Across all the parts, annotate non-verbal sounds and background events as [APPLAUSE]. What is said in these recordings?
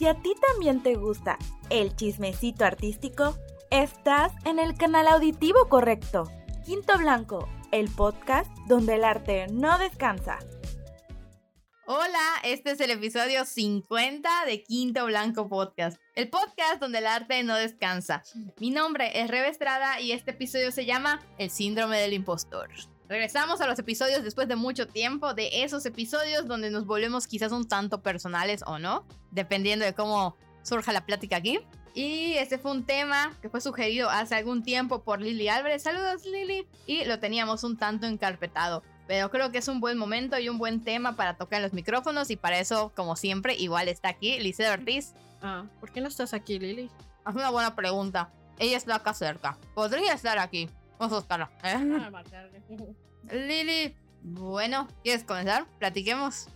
si a ti también te gusta el chismecito artístico, estás en el canal auditivo correcto. Quinto Blanco, el podcast donde el arte no descansa. Hola, este es el episodio 50 de Quinto Blanco Podcast, el podcast donde el arte no descansa. Mi nombre es Rebe Estrada y este episodio se llama El síndrome del impostor. Regresamos a los episodios después de mucho tiempo, de esos episodios donde nos volvemos quizás un tanto personales o no, dependiendo de cómo surja la plática aquí. Y este fue un tema que fue sugerido hace algún tiempo por Lili Álvarez. Saludos Lili. Y lo teníamos un tanto encarpetado. Pero creo que es un buen momento y un buen tema para tocar los micrófonos y para eso, como siempre, igual está aquí Liceo Ortiz. Ah, ¿por qué no estás aquí, Lili? Es una buena pregunta. Ella está acá cerca. Podría estar aquí. Vamos a buscarla. Ah, Lili, bueno, ¿quieres comenzar? Platiquemos.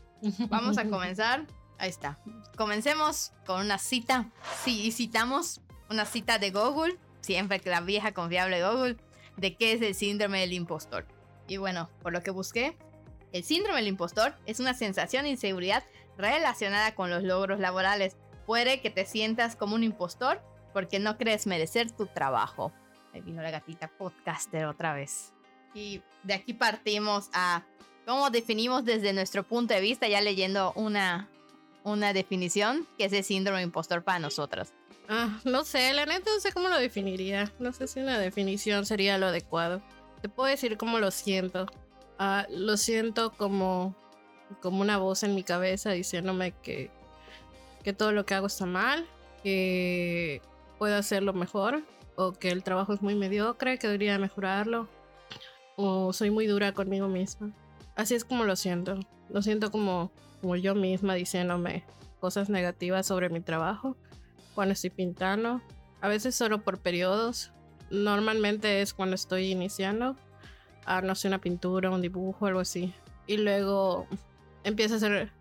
Vamos a comenzar. Ahí está. Comencemos con una cita. Sí, citamos una cita de Google, siempre que la vieja confiable Google, de qué es el síndrome del impostor. Y bueno, por lo que busqué, el síndrome del impostor es una sensación de inseguridad relacionada con los logros laborales. Puede que te sientas como un impostor porque no crees merecer tu trabajo. Ahí vino la gatita podcaster otra vez. Y de aquí partimos a cómo definimos desde nuestro punto de vista, ya leyendo una, una definición, que es el síndrome impostor para nosotros. Ah, no sé, la neta no sé cómo lo definiría. No sé si una definición sería lo adecuado. Te puedo decir cómo lo siento. Ah, lo siento como, como una voz en mi cabeza diciéndome que, que todo lo que hago está mal, que puedo hacerlo mejor, o que el trabajo es muy mediocre, que debería mejorarlo, o soy muy dura conmigo misma. Así es como lo siento. Lo siento como, como yo misma diciéndome cosas negativas sobre mi trabajo cuando estoy pintando. A veces solo por periodos. Normalmente es cuando estoy iniciando. A no sé, una pintura, un dibujo, algo así. Y luego empiezo a hacer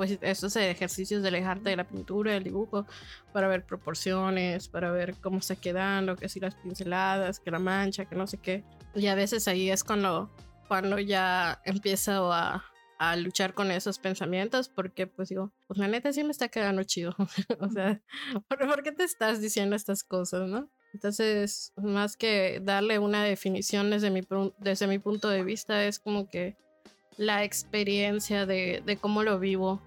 pues estos ejercicios de alejarte de la pintura, del dibujo, para ver proporciones, para ver cómo está quedando, que si las pinceladas, que la mancha, que no sé qué. Y a veces ahí es cuando, cuando ya empiezo a, a luchar con esos pensamientos, porque pues digo, pues la neta sí me está quedando chido. [LAUGHS] o sea, ¿por, ¿por qué te estás diciendo estas cosas, no? Entonces, más que darle una definición desde mi, desde mi punto de vista, es como que la experiencia de, de cómo lo vivo,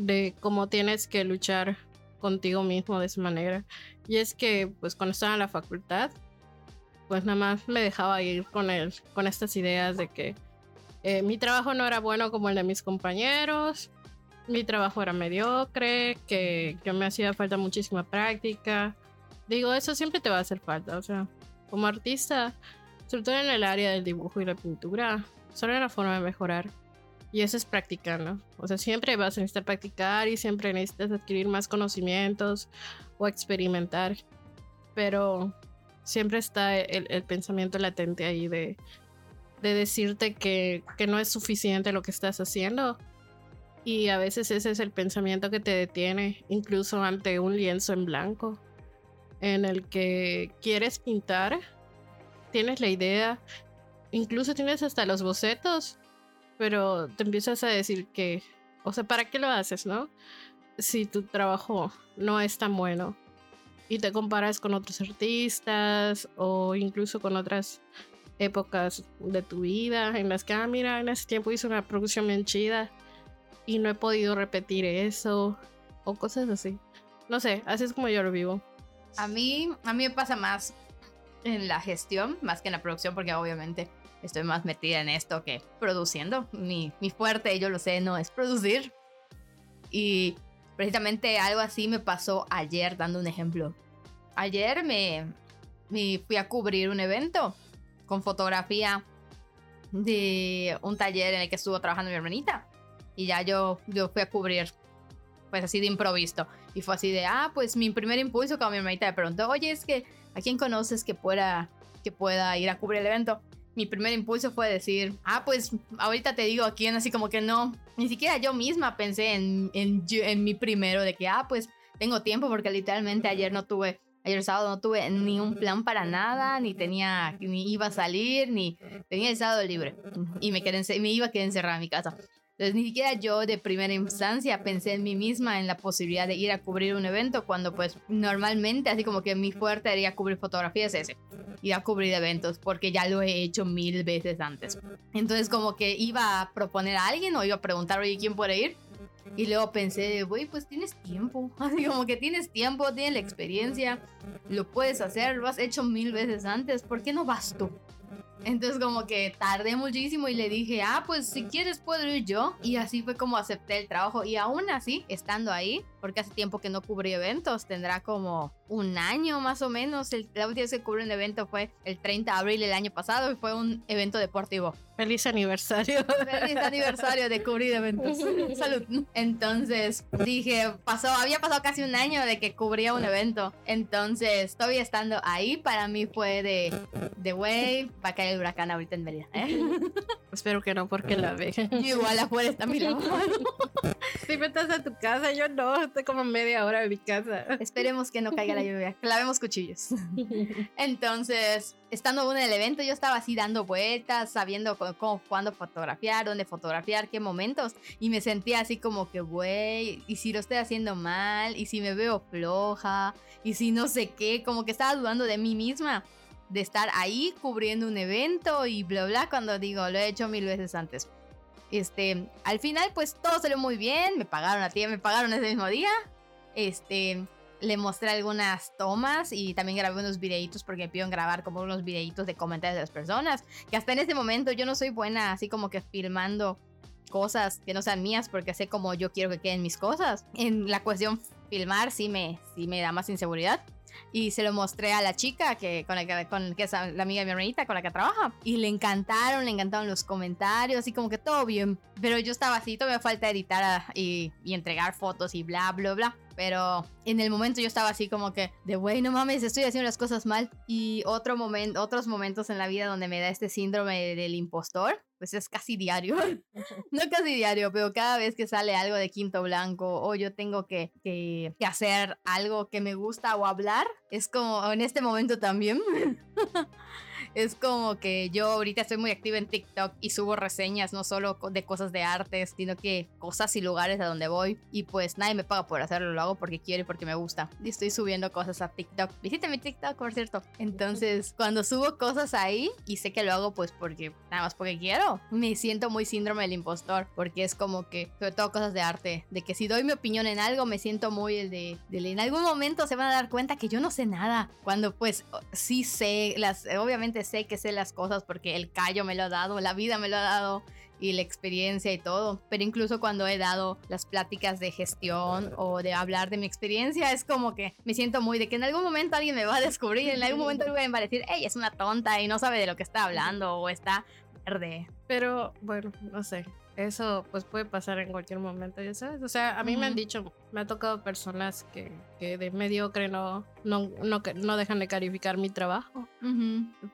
de cómo tienes que luchar contigo mismo de esa manera. Y es que, pues cuando estaba en la facultad, pues nada más me dejaba ir con, el, con estas ideas de que eh, mi trabajo no era bueno como el de mis compañeros, mi trabajo era mediocre, que, que me hacía falta muchísima práctica. Digo, eso siempre te va a hacer falta, o sea, como artista, sobre todo en el área del dibujo y la pintura, solo hay una forma de mejorar. Y eso es practicando. O sea, siempre vas a necesitar practicar y siempre necesitas adquirir más conocimientos o experimentar. Pero siempre está el, el pensamiento latente ahí de, de decirte que, que no es suficiente lo que estás haciendo. Y a veces ese es el pensamiento que te detiene, incluso ante un lienzo en blanco, en el que quieres pintar, tienes la idea, incluso tienes hasta los bocetos, pero te empiezas a decir que, o sea, ¿para qué lo haces, no? Si tu trabajo no es tan bueno y te comparas con otros artistas o incluso con otras épocas de tu vida en las que, ah, mira, en ese tiempo hice una producción bien chida y no he podido repetir eso o cosas así. No sé, así es como yo lo vivo. A mí, a mí me pasa más en la gestión, más que en la producción, porque obviamente estoy más metida en esto que produciendo. Mi, mi fuerte, yo lo sé, no es producir. Y precisamente algo así me pasó ayer, dando un ejemplo. Ayer me, me fui a cubrir un evento con fotografía de un taller en el que estuvo trabajando mi hermanita. Y ya yo, yo fui a cubrir, pues así de improviso. Y fue así de, ah, pues mi primer impulso cuando mi hermanita me preguntó, oye, es que, ¿a quién conoces que pueda, que pueda ir a cubrir el evento? Mi primer impulso fue decir, ah, pues ahorita te digo a quién, así como que no. Ni siquiera yo misma pensé en, en, en mi primero, de que, ah, pues tengo tiempo, porque literalmente ayer no tuve, ayer sábado no tuve ni un plan para nada, ni tenía, ni iba a salir, ni tenía el sábado libre. Y me, quedé, me iba a quedar encerrada en mi casa. Entonces, ni siquiera yo de primera instancia pensé en mí misma en la posibilidad de ir a cubrir un evento cuando pues normalmente así como que mi fuerte sería cubrir fotografías ese, ir a cubrir eventos porque ya lo he hecho mil veces antes. Entonces como que iba a proponer a alguien o iba a preguntar, oye, ¿quién puede ir? Y luego pensé, güey, pues tienes tiempo. [LAUGHS] Así como que tienes tiempo, tienes la experiencia, lo puedes hacer, lo has hecho mil veces antes, ¿por qué no vas tú? Entonces como que tardé muchísimo y le dije, ah, pues si quieres puedo ir yo. Y así fue como acepté el trabajo. Y aún así, estando ahí, porque hace tiempo que no cubrí eventos, tendrá como un año más o menos. El, la última vez que cubrí un evento fue el 30 de abril del año pasado y fue un evento deportivo. Feliz aniversario. Feliz aniversario de cubrir eventos. [LAUGHS] Salud. Entonces dije, pasó, había pasado casi un año de que cubría un evento. Entonces, todavía estando ahí, para mí fue de, de güey, va a caer el huracán ahorita en Mérida. ¿eh? [LAUGHS] Espero que no, porque la ve. Igual afuera está mi lavado. [LAUGHS] Si me estás a tu casa, yo no, estoy como media hora en mi casa. Esperemos que no caiga la lluvia. Clavemos cuchillos. [LAUGHS] Entonces, estando en el evento, yo estaba así dando vueltas, sabiendo cómo, cuándo fotografiar, dónde fotografiar, qué momentos. Y me sentía así como que, güey, y si lo estoy haciendo mal, y si me veo floja, y si no sé qué, como que estaba dudando de mí misma. De estar ahí cubriendo un evento y bla bla, cuando digo, lo he hecho mil veces antes. Este, al final, pues todo salió muy bien. Me pagaron a ti, me pagaron ese mismo día. Este, le mostré algunas tomas y también grabé unos videitos porque me pidieron grabar como unos videitos de comentarios de las personas. Que hasta en ese momento yo no soy buena así como que filmando cosas que no sean mías porque sé cómo yo quiero que queden mis cosas. En la cuestión filmar sí me, sí me da más inseguridad y se lo mostré a la chica que con la que, con, que es la amiga de mi hermanita con la que trabaja y le encantaron, le encantaron los comentarios, así como que todo bien, pero yo estaba así, todavía falta editar a, y, y, entregar fotos y bla, bla, bla. Pero en el momento yo estaba así como que de güey, no mames, estoy haciendo las cosas mal. Y otro momento, otros momentos en la vida donde me da este síndrome del impostor, pues es casi diario. [LAUGHS] no casi diario, pero cada vez que sale algo de Quinto Blanco o yo tengo que, que, que hacer algo que me gusta o hablar, es como en este momento también. [LAUGHS] es como que yo ahorita estoy muy activa en TikTok y subo reseñas no solo de cosas de arte, sino que cosas y lugares a donde voy. Y pues nadie me paga por hacerlo, lo hago porque quiero y porque me gusta. Y estoy subiendo cosas a TikTok. Visite mi TikTok, por cierto. Entonces, [LAUGHS] cuando subo cosas ahí y sé que lo hago pues porque nada más porque quiero, me siento muy síndrome del impostor. Porque es como que, sobre todo cosas de arte, de que si doy mi opinión en algo, me siento muy el de, de en algún momento se van a dar cuenta que yo no sé nada. Cuando pues sí sé, las, obviamente sé que sé las cosas porque el callo me lo ha dado, la vida me lo ha dado y la experiencia y todo. Pero incluso cuando he dado las pláticas de gestión o de hablar de mi experiencia, es como que me siento muy de que en algún momento alguien me va a descubrir, en algún momento alguien va a decir, hey, es una tonta y no sabe de lo que está hablando o está verde. Pero bueno, no sé. Eso pues puede pasar en cualquier momento, ya sabes. O sea, a mí me han dicho, me ha tocado personas que, que de mediocre no, no, no, no dejan de calificar mi trabajo.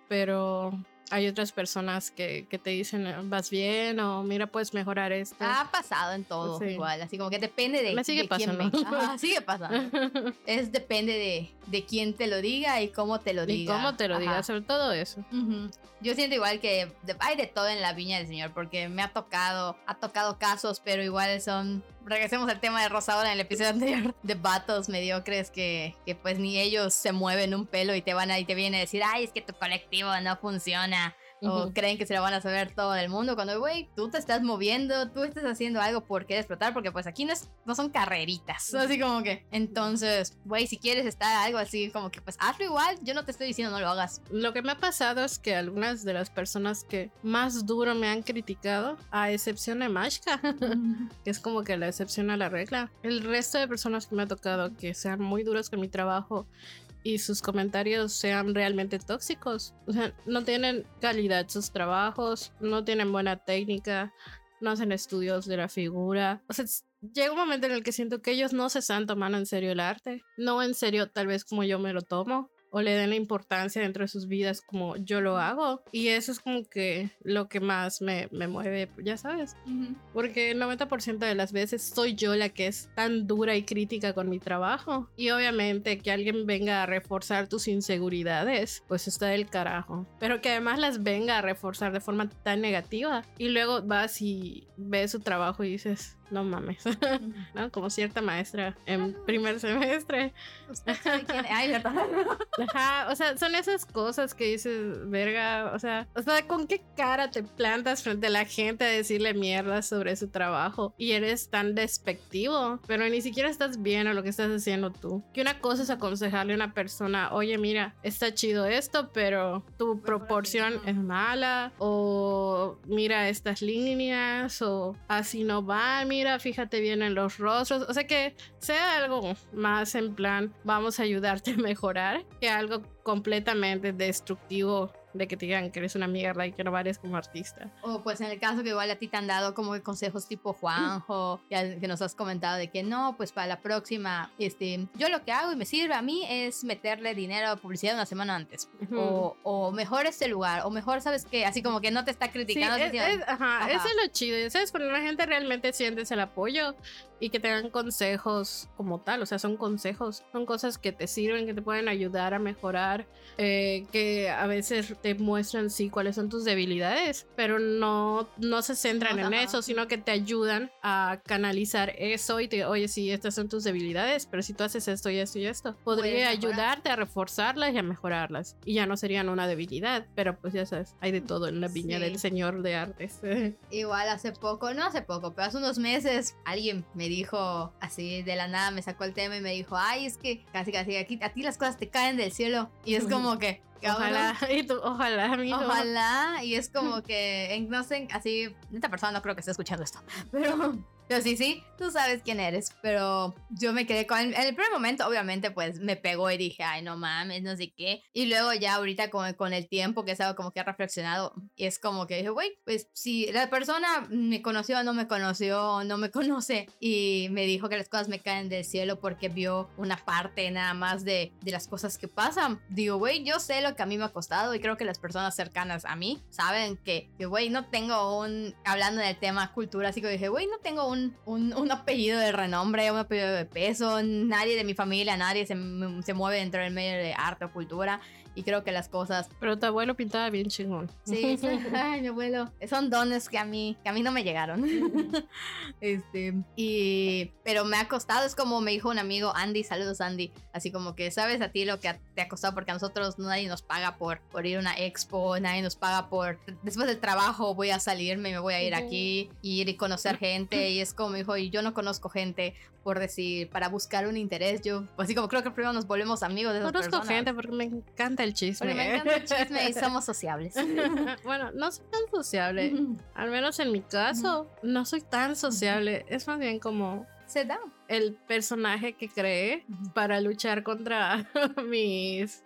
Pero hay otras personas que, que, te dicen vas bien o mira puedes mejorar esto. Ha pasado en todo sí. igual, así como que depende de, me sigue de pasando. quién me... Ajá, sigue pasando. [LAUGHS] es depende de, de, quién te lo diga y cómo te lo diga. Y cómo te lo Ajá. diga, sobre todo eso. Uh -huh. Yo siento igual que hay de todo en la viña del Señor porque me ha tocado, ha tocado casos, pero igual son regresemos al tema de Rosadora en el episodio [LAUGHS] anterior de vatos mediocres que, que pues ni ellos se mueven un pelo y te van a y te vienen a decir, ay, es que tu colectivo no funciona. Uh -huh. O creen que se lo van a saber todo el mundo. Cuando, güey, tú te estás moviendo, tú estás haciendo algo por querer explotar, porque pues aquí no, es, no son carreritas. [LAUGHS] Así como que, entonces, güey, si quieres estar algo así, como que pues hazlo igual. Yo no te estoy diciendo no lo hagas. Lo que me ha pasado es que algunas de las personas que más duro me han criticado, a excepción de Mashka, [LAUGHS] que es como que la excepción a la regla, el resto de personas que me ha tocado que sean muy duros con mi trabajo y sus comentarios sean realmente tóxicos. O sea, no tienen calidad sus trabajos, no tienen buena técnica, no hacen estudios de la figura. O sea, llega un momento en el que siento que ellos no se están tomando en serio el arte. No en serio, tal vez como yo me lo tomo. O le den la importancia dentro de sus vidas como yo lo hago. Y eso es como que lo que más me, me mueve, ya sabes. Porque el 90% de las veces soy yo la que es tan dura y crítica con mi trabajo. Y obviamente que alguien venga a reforzar tus inseguridades, pues está del carajo. Pero que además las venga a reforzar de forma tan negativa. Y luego vas y ves su trabajo y dices, no mames, [LAUGHS] ¿no? Como cierta maestra en primer semestre. [LAUGHS] Ay, [LAUGHS] Ajá, o sea, son esas cosas que dices, verga, o sea, o sea, ¿con qué cara te plantas frente a la gente a decirle mierda sobre su trabajo? Y eres tan despectivo, pero ni siquiera estás bien a lo que estás haciendo tú. Que una cosa es aconsejarle a una persona, oye, mira, está chido esto, pero tu proporción es mala, o mira estas líneas, o así no va, mira, fíjate bien en los rostros. O sea que sea algo más en plan, vamos a ayudarte a mejorar, que algo completamente destructivo de que te digan que eres una mierda y que no vales como artista. O pues en el caso que igual a ti te han dado como consejos tipo Juanjo, que nos has comentado de que no, pues para la próxima, este, yo lo que hago y me sirve a mí es meterle dinero a publicidad una semana antes. o, o, mejor este lugar, o mejor, ¿sabes qué? Así como que no te está criticando. Sí, ajá, eso es lo chido, ¿sabes? Cuando la gente realmente sientes el apoyo y que te dan consejos como tal, o sea, son consejos, son cosas que te sirven, que te pueden ayudar a mejorar, eh, que a veces te muestran sí cuáles son tus debilidades, pero no, no se centran en eso, sino que te ayudan a canalizar eso y te oye, sí, estas son tus debilidades, pero si tú haces esto y esto y esto, podría ayudarte a reforzarlas y a mejorarlas. Y ya no serían una debilidad, pero pues ya sabes, hay de todo en la viña del señor de artes. [LAUGHS] Igual hace poco, no hace poco, pero hace unos meses alguien me dijo así de la nada, me sacó el tema y me dijo, ay, es que casi casi aquí a ti las cosas te caen del cielo. Y es como que, Ojalá, y tú, ojalá, amigo. Ojalá, y es como que, no sé, así, esta persona no creo que esté escuchando esto, pero pero sí, sí, tú sabes quién eres. Pero yo me quedé con. En el primer momento, obviamente, pues me pegó y dije, ay, no mames, no sé qué. Y luego ya ahorita con, con el tiempo que estaba como que he reflexionado, y es como que dije, güey, pues si la persona me conoció no me conoció, no me [LAUGHS] conoce, y me dijo que las cosas me caen del cielo porque vio una parte nada más de, de las cosas que pasan. Digo, güey, yo sé lo que a mí me ha costado y creo que las personas cercanas a mí saben que, güey, no tengo un. Hablando del tema cultura, así que dije, güey, no tengo un un, apellido de renombre, un apellido de peso. Nadie de mi familia, nadie se, se mueve dentro del medio de arte o cultura y creo que las cosas. Pero tu abuelo pintaba bien chingón. Sí, [LAUGHS] sí. Ay, mi abuelo. Son dones que a mí, que a mí no me llegaron. [LAUGHS] este, y, pero me ha costado, es como me dijo un amigo, Andy, saludos Andy, así como que sabes a ti lo que te ha costado porque a nosotros nadie nos paga por, por ir a una expo, nadie nos paga por, después del trabajo voy a salirme, me voy a ir aquí, ir y conocer gente, y es como me dijo, y yo no conozco gente, por decir, para buscar un interés. Yo, así como creo que primero nos volvemos amigos de esas Conozco gente porque me encanta el chisme. Porque me encanta el chisme y [LAUGHS] somos sociables. [LAUGHS] bueno, no soy tan sociable. Al menos en mi caso, no soy tan sociable. Es más bien como se da. El personaje que creé para luchar contra [LAUGHS] mis,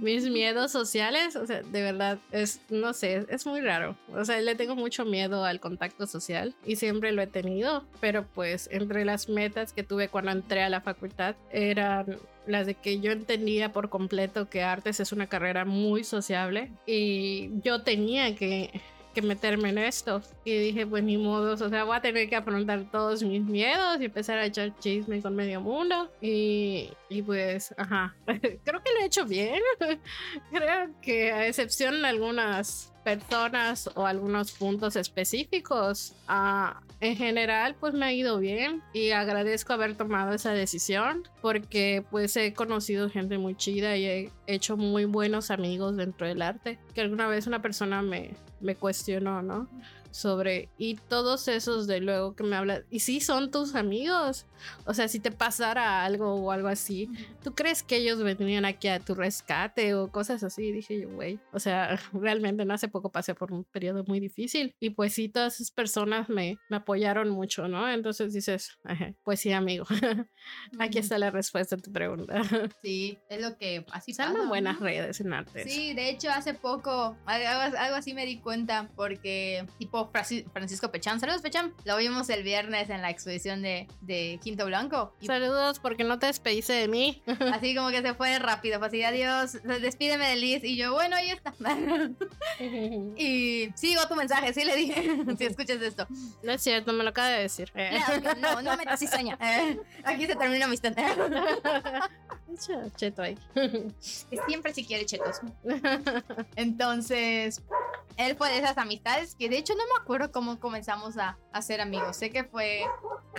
mis miedos sociales, o sea, de verdad, es, no sé, es muy raro. O sea, le tengo mucho miedo al contacto social y siempre lo he tenido, pero pues entre las metas que tuve cuando entré a la facultad eran las de que yo entendía por completo que artes es una carrera muy sociable y yo tenía que que meterme en esto. Y dije, pues ni modo, o sea, voy a tener que afrontar todos mis miedos y empezar a echar chisme con medio mundo. Y, y pues, ajá, [LAUGHS] creo que lo he hecho bien. [LAUGHS] creo que a excepción de algunas personas o algunos puntos específicos. Uh, en general, pues me ha ido bien y agradezco haber tomado esa decisión porque pues he conocido gente muy chida y he hecho muy buenos amigos dentro del arte. Que alguna vez una persona me, me cuestionó, ¿no? Sobre y todos esos de luego que me hablan y si son tus amigos. O sea si te pasara algo o algo así tú crees que ellos vendrían aquí a tu rescate o cosas así dije yo güey o sea [LAUGHS] realmente no hace poco pasé por un periodo muy difícil y pues sí todas esas personas me, me apoyaron mucho no entonces dices pues sí amigo [LAUGHS] aquí está la respuesta a tu pregunta [LAUGHS] sí es lo que así son buenas redes en arte sí de hecho hace poco algo, algo así me di cuenta porque tipo Francisco Pechán. Saludos, Pechán. Lo vimos el viernes en la exposición de, de Quinto Blanco. Y Saludos porque no te despediste de mí. [LAUGHS] así como que se fue rápido. Fue así, adiós, despídeme de Liz. Y yo, bueno, ahí está. [LAUGHS] y sigo tu mensaje, sí le dije. [LAUGHS] si escuchas esto. No es cierto, me lo acaba de decir. No, no, no metas cizaña. Aquí se termina mi. Echa Cheto ahí. siempre si quiere chetos. Entonces, él fue de esas amistades que de hecho no me acuerdo cómo comenzamos a, a ser amigos. Sé que fue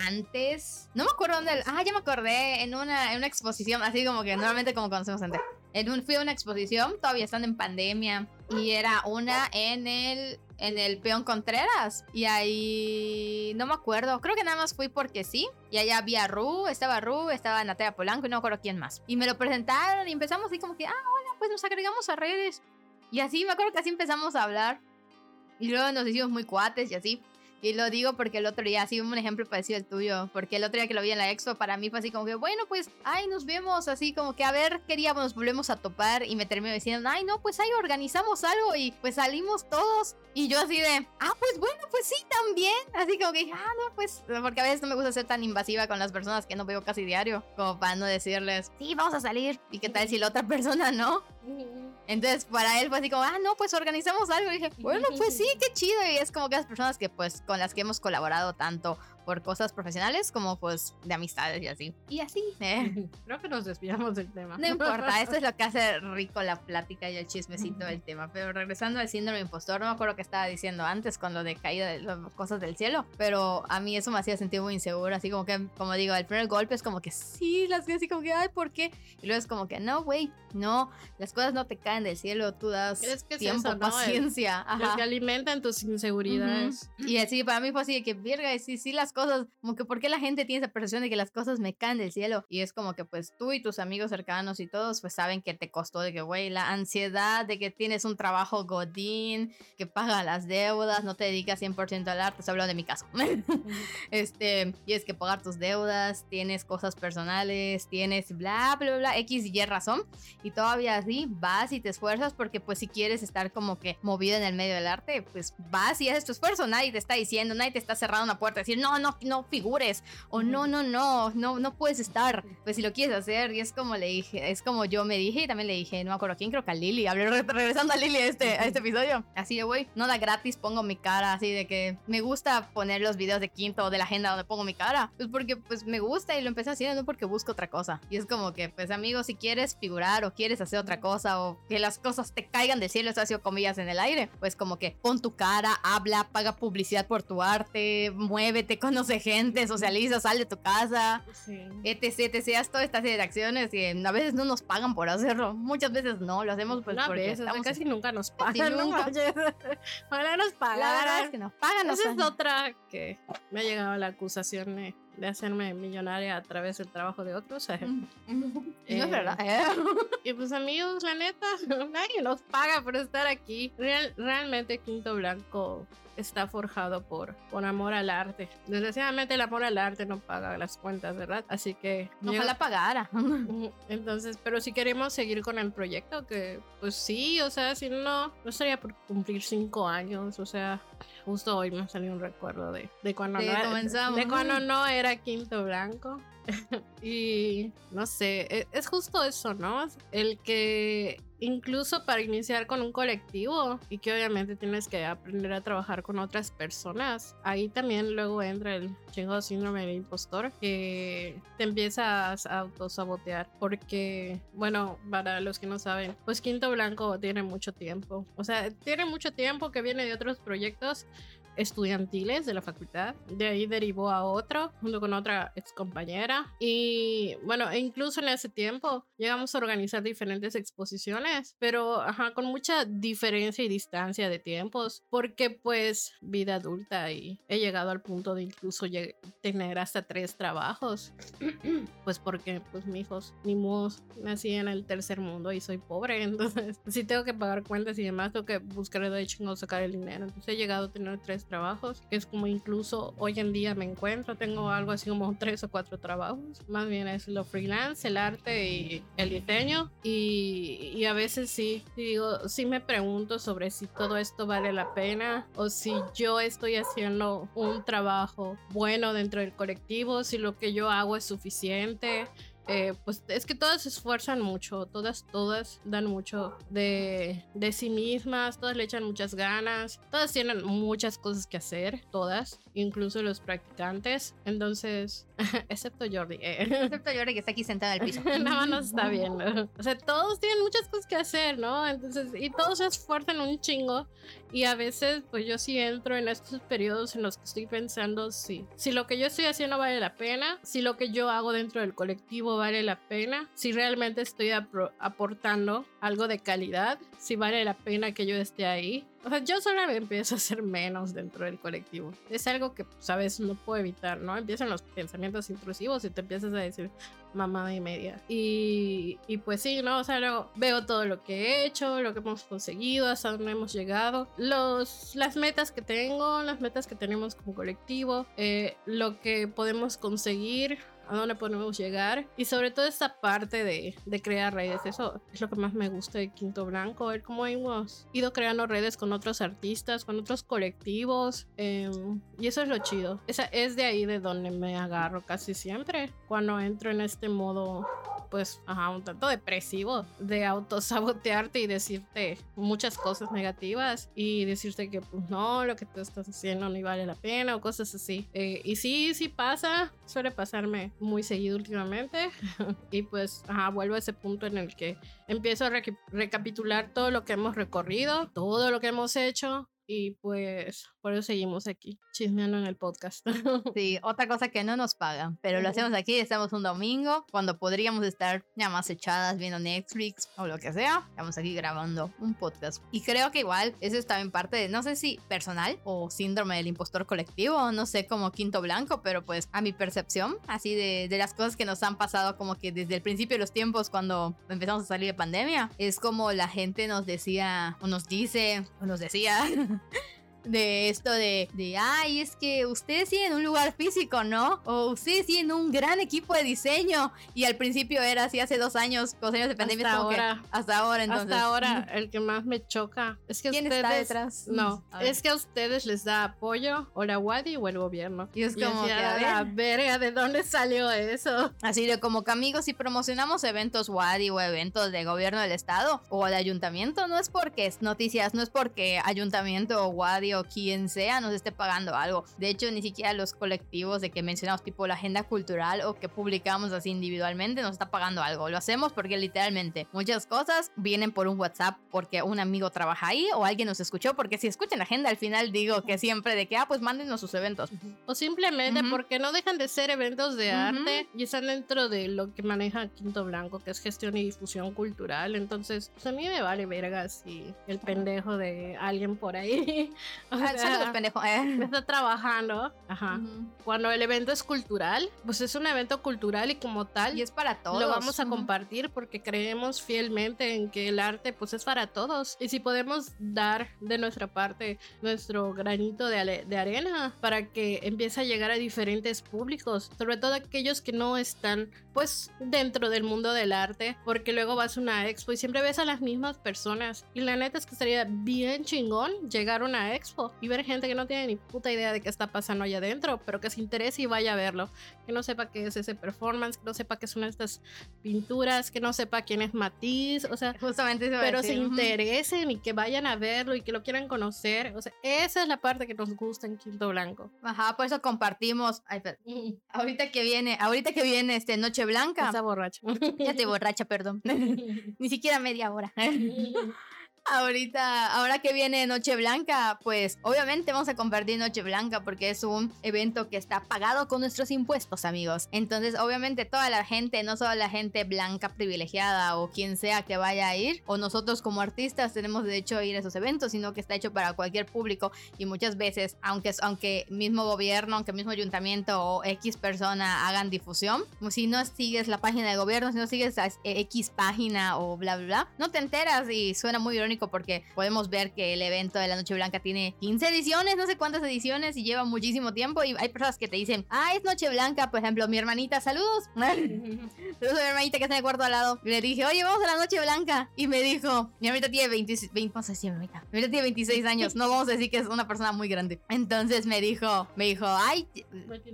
antes. No me acuerdo dónde. Ah, ya me acordé. En una, en una exposición, así como que normalmente como conocemos gente. En un, fui a una exposición, todavía estando en pandemia. Y era una en el. En el Peón Contreras. Y ahí. No me acuerdo. Creo que nada más fui porque sí. Y allá había Ru, estaba Ru, estaba Natalia Polanco y no me acuerdo quién más. Y me lo presentaron y empezamos así como que, ah, hola, pues nos agregamos a redes. Y así, me acuerdo que así empezamos a hablar. Y luego nos hicimos muy cuates y así. Y lo digo porque el otro día, así un ejemplo parecido al tuyo, porque el otro día que lo vi en la expo, para mí fue así como que, bueno, pues, ay, nos vemos, así como que, a ver, día nos volvemos a topar, y me terminó diciendo, ay, no, pues ahí organizamos algo, y pues salimos todos, y yo así de, ah, pues bueno, pues sí, también, así como que, ah, no, pues, porque a veces no me gusta ser tan invasiva con las personas que no veo casi diario, como para no decirles, sí, vamos a salir, y qué tal si la otra persona no. Entonces, para él fue así como, ah, no, pues organizamos algo. Y dije, bueno, pues sí, qué chido. Y es como que las personas que, pues, con las que hemos colaborado tanto por cosas profesionales como, pues, de amistades y así. Y así, eh. [LAUGHS] Creo que nos desviamos del tema. No importa, esto es lo que hace rico la plática y el chismecito del tema. Pero regresando al síndrome impostor, no me acuerdo qué estaba diciendo antes con lo de caída de las cosas del cielo. Pero a mí eso me hacía sentir muy inseguro. Así como que, como digo, el primer golpe es como que sí, las que así como que, ay, ¿por qué? Y luego es como que, no, güey, no, las cosas no te caen del cielo, tú das Es que es tiempo, eso, ¿no? El- paciencia. Los Ajá. que alimentan tus inseguridades. Ujú. Y así para mí fue así de que, verga, sí, sí, las cosas, como que, ¿por qué la gente tiene esa percepción de que las cosas me caen del cielo? Y es como que, pues tú y tus amigos cercanos y todos, pues saben que te costó de que, güey, la ansiedad de que tienes un trabajo godín, que paga las deudas, no te dedicas 100% al arte, se habló de mi caso. [LAUGHS] este, tienes que pagar tus deudas, tienes cosas personales, tienes bla, bla, bla, X y Y razón. Y todavía así vas y te esfuerzas porque pues si quieres estar como que movido en el medio del arte, pues vas y haces tu esfuerzo. Nadie te está diciendo, nadie te está cerrando una puerta, decir, no, no, no figures. O no, no, no, no, no puedes estar. Pues si lo quieres hacer. Y es como le dije, es como yo me dije y también le dije, no me acuerdo quién, creo que a Lili. Hablé re- regresando a Lili a este, a este episodio. Así de, güey, no da gratis, pongo mi cara. Así de que me gusta poner los videos de quinto o de la agenda donde pongo mi cara. Pues porque pues me gusta y lo empecé haciendo, no porque busco otra cosa. Y es como que, pues amigo, si quieres figurar o quieres hacer otra cosa o que las cosas te caigan del cielo, eso ha sido comillas en el aire, pues como que pon tu cara, habla, paga publicidad por tu arte, muévete, conoce gente, socializa, sal de tu casa, Sí. etc, etc, haz toda esta serie de acciones y a veces no nos pagan por hacerlo, muchas veces no, lo hacemos pues Una porque vez, o sea, estamos... casi nunca nos pagan. no nunca. [LAUGHS] Ojalá nos La verdad es pagaran. que nos pagan, Esa es otra que me ha llegado la acusación de, de hacerme millonaria a través del trabajo de otros. No Eh, es verdad. ¿eh? Y pues amigos, la neta, [LAUGHS] nadie nos paga por estar aquí. Real- realmente Quinto Blanco está forjado por, por amor al arte. Desgraciadamente el amor al arte no paga las cuentas, ¿verdad? Así que... Ojalá pagara. [LAUGHS] Ujú, Entonces, pero si queremos seguir con el proyecto, que pues sí, o sea, si no, no estaría por cumplir cinco años, o sea, justo hoy me salió un recuerdo de, de cuando no era, de cuando no era Quinto Blanco. [LAUGHS] y no sé, e- es justo eso, ¿no? El que incluso para iniciar con un colectivo y que obviamente tienes que aprender a trabajar con otras personas, ahí también luego entra el chingo síndrome del impostor que te empiezas a autosabotear porque, bueno, para los que no saben, pues Quinto Blanco tiene mucho tiempo, o sea, tiene mucho tiempo que viene de otros proyectos estudiantiles de la facultad. De ahí derivó a otro, junto con otra ex compañera. Y bueno, e incluso en ese tiempo llegamos a organizar diferentes exposiciones, pero ajá, con mucha diferencia y distancia de tiempos, porque pues vida adulta y he llegado al punto de incluso tener hasta tres trabajos. [CLEARS THROAT] pues porque, pues, mis hijos, ni modo, nací en el tercer mundo y soy pobre, [LAUGHS] entonces, si tengo que pagar cuentas y demás, tengo que buscar de chingo sacar el dinero. Entonces, he llegado a tener tres diferentes trabajos, es como incluso hoy en día me encuentro, tengo algo así como tres o cuatro trabajos, más bien es lo freelance, el arte y el diseño, y, y a veces sí, digo, sí me pregunto sobre si todo esto vale la pena o si yo estoy haciendo un trabajo bueno dentro del colectivo, si lo que yo hago es suficiente eh, pues es que todas se esfuerzan mucho, todas, todas dan mucho de, de sí mismas, todas le echan muchas ganas, todas tienen muchas cosas que hacer, todas, incluso los practicantes. Entonces, [LAUGHS] excepto Jordi. Eh. Excepto Jordi que está aquí sentada en el piso. [LAUGHS] Nada más nos está viendo. O sea, todos tienen muchas cosas que hacer, ¿no? Entonces, y todos se esfuerzan un chingo. Y a veces, pues yo sí entro en estos periodos en los que estoy pensando si, si lo que yo estoy haciendo vale la pena, si lo que yo hago dentro del colectivo vale la pena, si realmente estoy aportando algo de calidad, si vale la pena que yo esté ahí. O sea, yo solo empiezo a hacer menos dentro del colectivo. Es algo que, sabes, no puedo evitar, ¿no? Empiezan los pensamientos intrusivos y te empiezas a decir mamada y media. Y, y pues sí, ¿no? O sea, luego veo todo lo que he hecho, lo que hemos conseguido, hasta dónde hemos llegado, los, las metas que tengo, las metas que tenemos como colectivo, eh, lo que podemos conseguir a dónde podemos llegar y sobre todo esta parte de, de, crear redes. Eso es lo que más me gusta de Quinto Blanco, ver cómo hemos ido creando redes con otros artistas, con otros colectivos em, y eso es lo chido. Esa es de ahí de donde me agarro casi siempre cuando entro en este modo pues ajá, un tanto depresivo de autosabotearte y decirte muchas cosas negativas y decirte que pues no, lo que tú estás haciendo ni vale la pena o cosas así. Eh, y sí, sí pasa, suele pasarme muy seguido últimamente [LAUGHS] y pues ajá, vuelvo a ese punto en el que empiezo a recapitular todo lo que hemos recorrido, todo lo que hemos hecho y pues por eso seguimos aquí, chismeando en el podcast. [LAUGHS] Sí, otra cosa que no nos pagan, pero lo hacemos aquí, estamos un domingo, cuando podríamos estar ya más echadas viendo Netflix o lo que sea, estamos aquí grabando un podcast. Y creo que igual eso está en parte de, no sé si personal o síndrome del impostor colectivo, no sé, como quinto blanco, pero pues a mi percepción, así de, de las cosas que nos han pasado como que desde el principio de los tiempos cuando empezamos a salir de pandemia, es como la gente nos decía o nos dice o nos decía [LAUGHS] de esto de, de, ay, es que ustedes tienen un lugar físico, ¿no? O ustedes tienen un gran equipo de diseño. Y al principio era así hace dos años, dos años de pandemia. Hasta ahora. hasta ahora, entonces. Hasta ahora, el que más me choca es que ¿Quién ustedes. está detrás? No, es que a ustedes les da apoyo o la WADI o el gobierno. Y es como y que, a la ver. verga, ¿de dónde salió eso? Así de como que amigos, si promocionamos eventos WADI o eventos de gobierno del estado o de ayuntamiento, no es porque es noticias, no es porque ayuntamiento o WADI o quien sea nos esté pagando algo. De hecho, ni siquiera los colectivos de que mencionamos, tipo la agenda cultural o que publicamos así individualmente, nos está pagando algo. Lo hacemos porque literalmente muchas cosas vienen por un WhatsApp porque un amigo trabaja ahí o alguien nos escuchó. Porque si escuchan la agenda, al final digo que siempre de que, ah, pues mándenos sus eventos. O simplemente Ujú. porque no dejan de ser eventos de Ujú. arte y están dentro de lo que maneja Quinto Blanco, que es gestión y difusión cultural. Entonces, pues a mí me vale verga si el pendejo de alguien por ahí o Ah, sea, saludos, pendejo. Eh. está trabajando. Ajá. Ujú. Cuando el evento es cultural, pues es un evento cultural y como tal Y es para todos. lo vamos a Ujú. compartir porque creemos fielmente en que el arte pues es para todos y si podemos dar de nuestra parte nuestro granito de, de arena para que empiece a llegar a diferentes públicos sobre todo aquellos que no están pues dentro del mundo del arte porque luego vas a una expo y siempre ves a las mismas personas y la neta es que sería bien chingón llegar a una expo y ver gente que no tiene ni puta idea de qué está pasando allá adentro pero que se interese y vaya a verlo que no sepa qué es ese performance, que no sepa qué son estas pinturas, que no sepa quién es Matiz, o sea, [LAUGHS] Justamente a pero se interesen y que vayan a verlo y que lo quieran conocer, o sea, esa es la parte que nos gusta en Quinto Blanco. Ajá, por eso compartimos. Ay, espera. Ahorita que viene, ahorita que viene este Noche Blanca. Está borracho. Ya estoy borracha, perdón. [LAUGHS] Ni siquiera media hora. [LAUGHS] Ahorita, ahora que viene Noche Blanca, pues obviamente vamos a compartir Noche Blanca porque es un evento que está pagado con nuestros impuestos, amigos. Entonces, obviamente toda la gente, no solo la gente blanca privilegiada o quien sea que vaya a ir, o nosotros como artistas tenemos derecho a ir a esos eventos, sino que está hecho para cualquier público y muchas veces, aunque, aunque mismo gobierno, aunque mismo ayuntamiento o X persona hagan difusión, si no sigues la página del gobierno, si no sigues X página o bla, bla, bla, no te enteras y suena muy irónico porque podemos ver que el evento de la Noche Blanca tiene 15 ediciones, no sé cuántas ediciones y lleva muchísimo tiempo y hay personas que te dicen, ah, es Noche Blanca, por ejemplo, mi hermanita, saludos. [LAUGHS] saludos a mi hermanita que está en el cuarto al lado. Y le dije, oye, vamos a la Noche Blanca. Y me dijo, mi hermanita tiene 26, 20, vamos a decir, mi hermanita, mi hermanita tiene 26 años, no vamos a decir que es una persona muy grande. Entonces me dijo, me dijo, ay,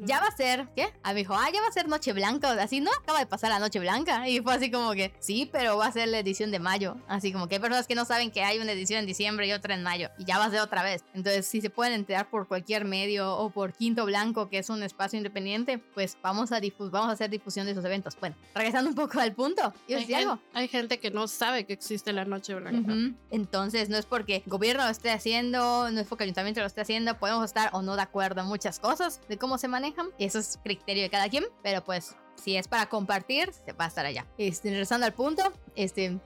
ya va a ser, ¿qué? Ah, me dijo, ah, ya va a ser Noche Blanca, así, ¿no? Acaba de pasar la Noche Blanca. Y fue así como que, sí, pero va a ser la edición de mayo. Así como que hay personas que no saben que hay una edición en diciembre y otra en mayo. Y ya va a ser otra vez. Entonces, si se pueden enterar por cualquier medio o por Quinto Blanco, que es un espacio independiente, pues vamos a, vamos a hacer difusión de esos eventos. Bueno, regresando un poco al punto. Hay, gente, algo? hay gente que no sabe que existe la Noche Blanca. Entonces, no es porque el gobierno lo esté haciendo, no es porque el ayuntamiento lo esté haciendo, podemos estar o no de acuerdo en muchas cosas de cómo se manejan. Eso es criterio de cada quien, pero pues si es para compartir, se va a estar allá. Este, regresando al punto, este,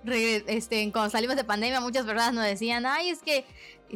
este, cuando salimos de pandemia, muchas personas nos decían, ay, es que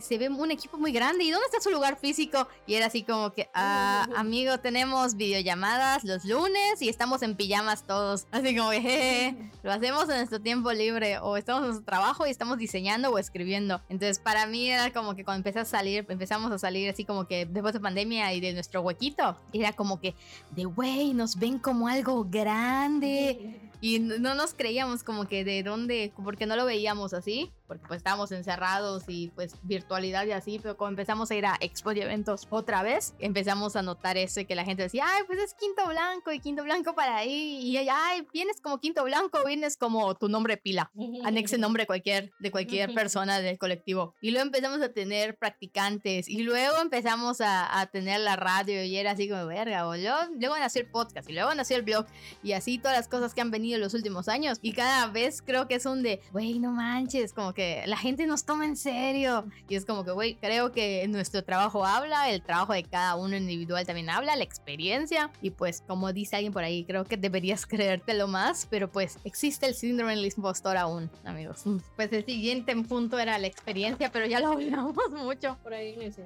se ve un equipo muy grande. ¿Y dónde está su lugar físico? Y era así como que, ah, amigo, tenemos videollamadas los lunes y estamos en pijamas todos. Así como que, lo hacemos en nuestro tiempo libre o estamos en nuestro trabajo y estamos diseñando o escribiendo. Entonces, para mí era como que cuando empecé a salir, empezamos a salir así como que después de pandemia y de nuestro huequito, era como que, de güey, nos ven como algo grande. Y no nos creíamos como que de dónde, porque no lo veíamos así, porque pues estábamos encerrados y pues virtualidad y así, pero cuando empezamos a ir a expo y eventos otra vez, empezamos a notar eso que la gente decía, ay, pues es Quinto Blanco y Quinto Blanco para ahí, y ay, vienes como Quinto Blanco, vienes como tu nombre pila, anexe nombre cualquier, de cualquier persona del colectivo. Y luego empezamos a tener practicantes y luego empezamos a, a tener la radio y era así como verga, o luego, luego nació el podcast y luego nació el blog y así todas las cosas que han venido en los últimos años. Y cada vez creo que es un de, güey, no manches, como que la gente nos toma en serio. Y es como que, güey, creo que nuestro trabajo habla, el trabajo de cada uno individual también habla, la experiencia. Y pues, como dice alguien por ahí, creo que deberías [LAUGHS] creértelo más, pero pues existe el síndrome del impostor aún, amigos. [LAUGHS] Pues el siguiente punto era la experiencia, pero ya lo [LAUGHS] hablamos mucho. Por ahí, sí.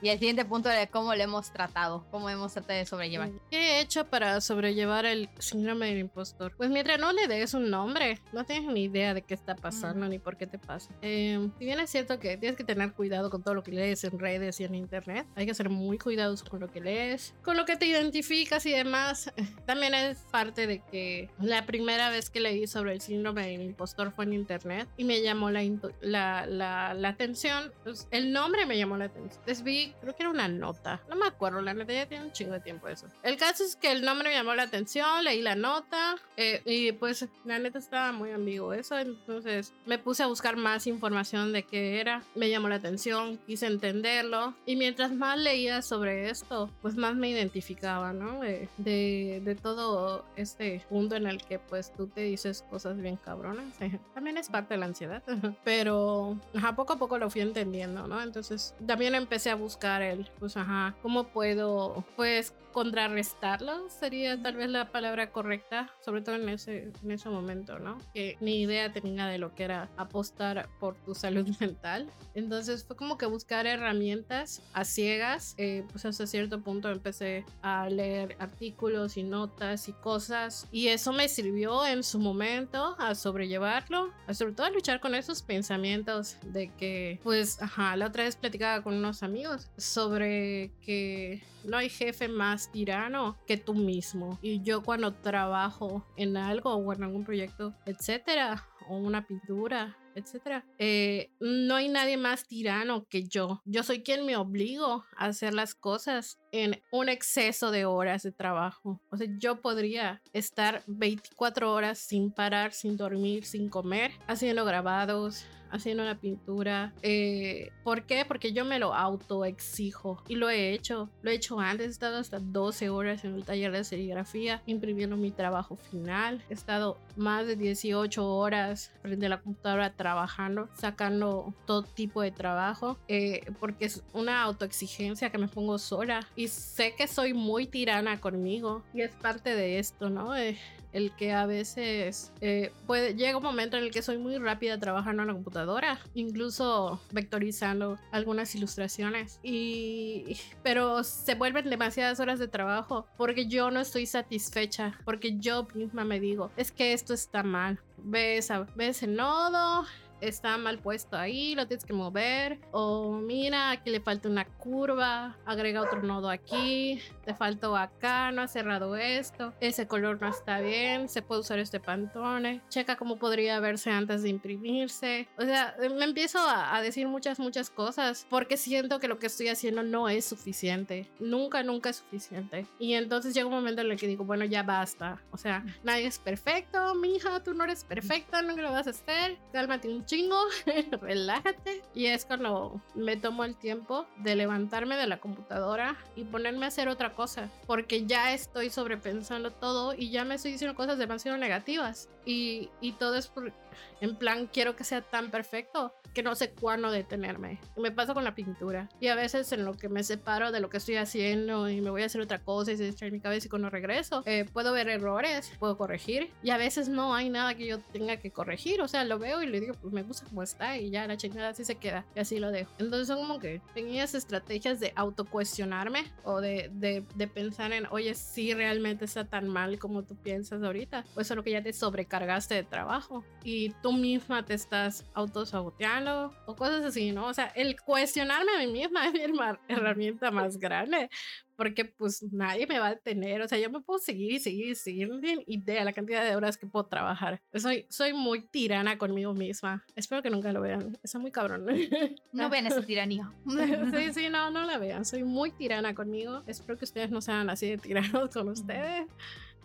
Y el siguiente punto era cómo lo hemos tratado, cómo hemos tratado de sobrellevar. ¿Qué he hecho para sobrellevar el síndrome del impostor? Pues mientras no le des un nombre, no tienes ni idea de qué está pasando ni por qué te. Eh, si bien es cierto que tienes que tener cuidado con todo lo que lees en redes y en internet, hay que ser muy cuidadoso con lo que lees, con lo que te identificas y demás. [LAUGHS] También es parte de que la primera vez que leí sobre el síndrome del impostor fue en internet y me llamó la, la, la, atención. Pues, el nombre me llamó la atención. Entonces vi, creo que era una nota, no me acuerdo, la neta ya tiene un chingo de tiempo eso. El caso es que el nombre me llamó la atención, leí la nota. Eh, y pues la neta estaba muy ambiguo eso, entonces me puse a buscar más información de qué era, me llamó la atención, quise entenderlo y mientras más leía sobre esto, pues más me identificaba, ¿no? De, de, todo este punto en el que pues tú te dices cosas bien cabronas, [LAUGHS] también es parte de la ansiedad, [LAUGHS] pero a poco a poco lo fui entendiendo, ¿no? Entonces también empecé a buscar el, pues ajá, ¿cómo puedo pues contrarrestarlo? Sería tal vez la palabra correcta, sobre todo en ese, en ese momento, ¿no? Que ni idea tenía de lo que era apostar por tu [LAUGHS] salud mental. Entonces fue como que buscar herramientas a ciegas. Eh, pues hasta cierto punto empecé a leer artículos y notas y cosas. Y eso me sirvió en su momento a sobrellevarlo, a sobre todo a luchar con esos pensamientos de que, pues, ajá, la otra vez platicaba con unos amigos sobre que no hay jefe más tirano que tú mismo. Y yo cuando trabajo en algo o en algún proyecto, etcétera, una pintura, etcétera. Eh, no hay nadie más tirano que yo. Yo soy quien me obligo a hacer las cosas en un exceso de horas de trabajo. O sea, yo podría estar 24 horas sin parar, sin dormir, sin comer, haciendo grabados, haciendo una pintura. Eh, ¿Por qué? Porque yo me lo autoexijo y lo he hecho. Lo he hecho antes, he estado hasta 12 horas en el taller de serigrafía imprimiendo mi trabajo final. He estado más de 18 horas frente a la computadora trabajando, sacando todo tipo de trabajo, eh, porque es una autoexigencia que me pongo sola y sé que soy muy tirana conmigo y es parte de esto, ¿no? Eh, el que a veces eh, puede, llega un momento en el que soy muy rápida trabajando en la computadora, incluso vectorizando algunas ilustraciones, y, pero se vuelven demasiadas horas de trabajo porque yo no estoy satisfecha, porque yo misma me digo, es que esto está mal. Ves, ves el nodo, está mal puesto ahí, lo tienes que mover. O mira, aquí le falta una curva, agrega otro nodo aquí, te faltó acá, no ha cerrado esto, ese color no está bien, se puede usar este pantone, checa cómo podría verse antes de imprimirse. O sea, me empiezo a, a decir muchas, muchas cosas porque siento que lo que estoy haciendo no es suficiente. Nunca, nunca es suficiente. Y entonces llega un momento en el que digo, bueno, ya basta. O sea, nadie es perfecto, mija, tú no eres perfecta, nunca lo vas a hacer. Cálmate un chingo, [LAUGHS] relájate. Y es cuando me tomo el tiempo de levantarme de la computadora y ponerme a hacer otra cosa. Porque ya estoy sobrepensando todo y ya me estoy diciendo cosas demasiado negativas. Y, y todo es por, en plan, quiero que sea tan perfecto que no sé cuándo detenerme. Me pasa con la pintura. Y a veces en lo que me separo de lo que estoy haciendo y me voy a hacer otra cosa y se echa en mi cabeza y cuando regreso, eh, puedo ver errores, puedo corregir. Y a veces no hay nada que yo tenga que corregir. O sea, lo veo y le digo, pues me gusta como está y ya la chingada así se queda. Y así lo dejo. Entonces son como que pequeñas estrategias de autocuestionarme o de, de, de pensar en, oye, si realmente está tan mal como tú piensas ahorita. O eso es lo que ya te sobrecargaste de trabajo. Y tú misma te estás autosaboteando o cosas así, ¿no? O sea, el cuestionarme a mí misma [LAUGHS] es mi herramienta más grande porque pues nadie me va a detener, o sea, yo me puedo seguir y seguir y seguir, tienen idea la cantidad de horas que puedo trabajar. Soy, soy muy tirana conmigo misma. Espero que nunca lo vean, está muy cabrón. [LAUGHS] No vean esa tiranía. [LAUGHS] sí, sí, no, no la vean, soy muy tirana conmigo. Espero que ustedes no sean así de tiranos con ustedes